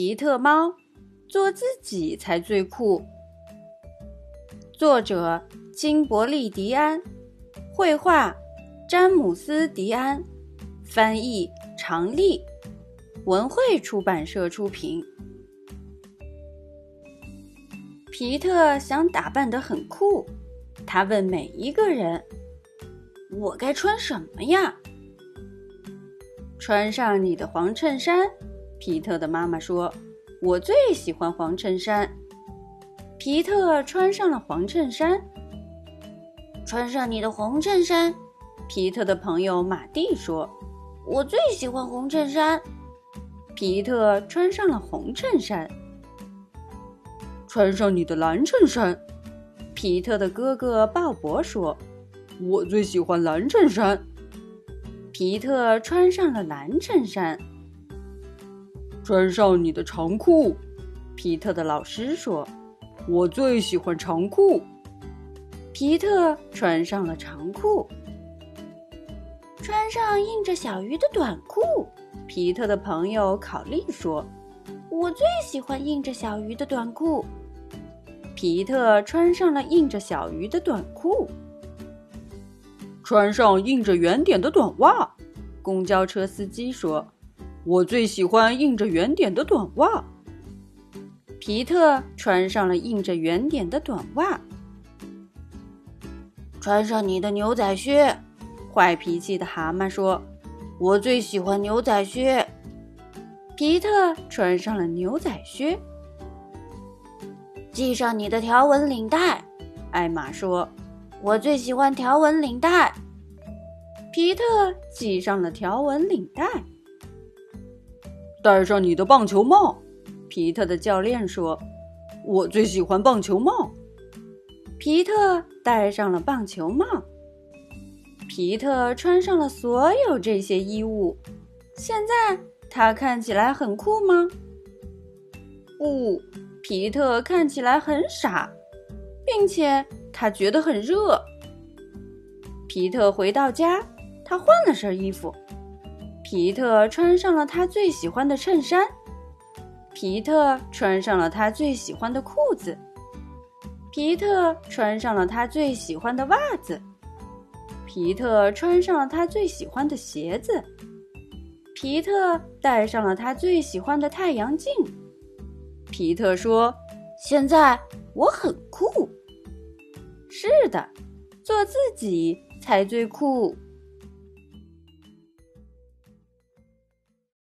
皮特猫，做自己才最酷。作者：金伯利·迪安，绘画：詹姆斯·迪安，翻译：常丽，文汇出版社出品。皮特想打扮得很酷，他问每一个人：“我该穿什么呀？”穿上你的黄衬衫。皮特的妈妈说：“我最喜欢黄衬衫。”皮特穿上了黄衬衫。穿上你的红衬衫。皮特的朋友马蒂说：“我最喜欢红衬衫。”皮特穿上了红衬衫。穿上你的蓝衬衫。皮特的哥哥鲍勃说：“我最喜欢蓝衬衫。”皮特穿上了蓝衬衫。穿上你的长裤，皮特的老师说：“我最喜欢长裤。”皮特穿上了长裤。穿上印着小鱼的短裤，皮特的朋友考利说：“我最喜欢印着小鱼的短裤。”皮特穿上了印着小鱼的短裤。穿上印着圆点的短袜，公交车司机说。我最喜欢印着圆点的短袜。皮特穿上了印着圆点的短袜。穿上你的牛仔靴，坏脾气的蛤蟆说：“我最喜欢牛仔靴。”皮特穿上了牛仔靴。系上你的条纹领带，艾玛说：“我最喜欢条纹领带。”皮特系上了条纹领带。戴上你的棒球帽，皮特的教练说：“我最喜欢棒球帽。”皮特戴上了棒球帽。皮特穿上了所有这些衣物，现在他看起来很酷吗？不，皮特看起来很傻，并且他觉得很热。皮特回到家，他换了身衣服。皮特穿上了他最喜欢的衬衫，皮特穿上了他最喜欢的裤子，皮特穿上了他最喜欢的袜子，皮特穿上了他最喜欢的鞋子，皮特戴上了他最喜欢的太阳镜。皮特说：“现在我很酷。”是的，做自己才最酷。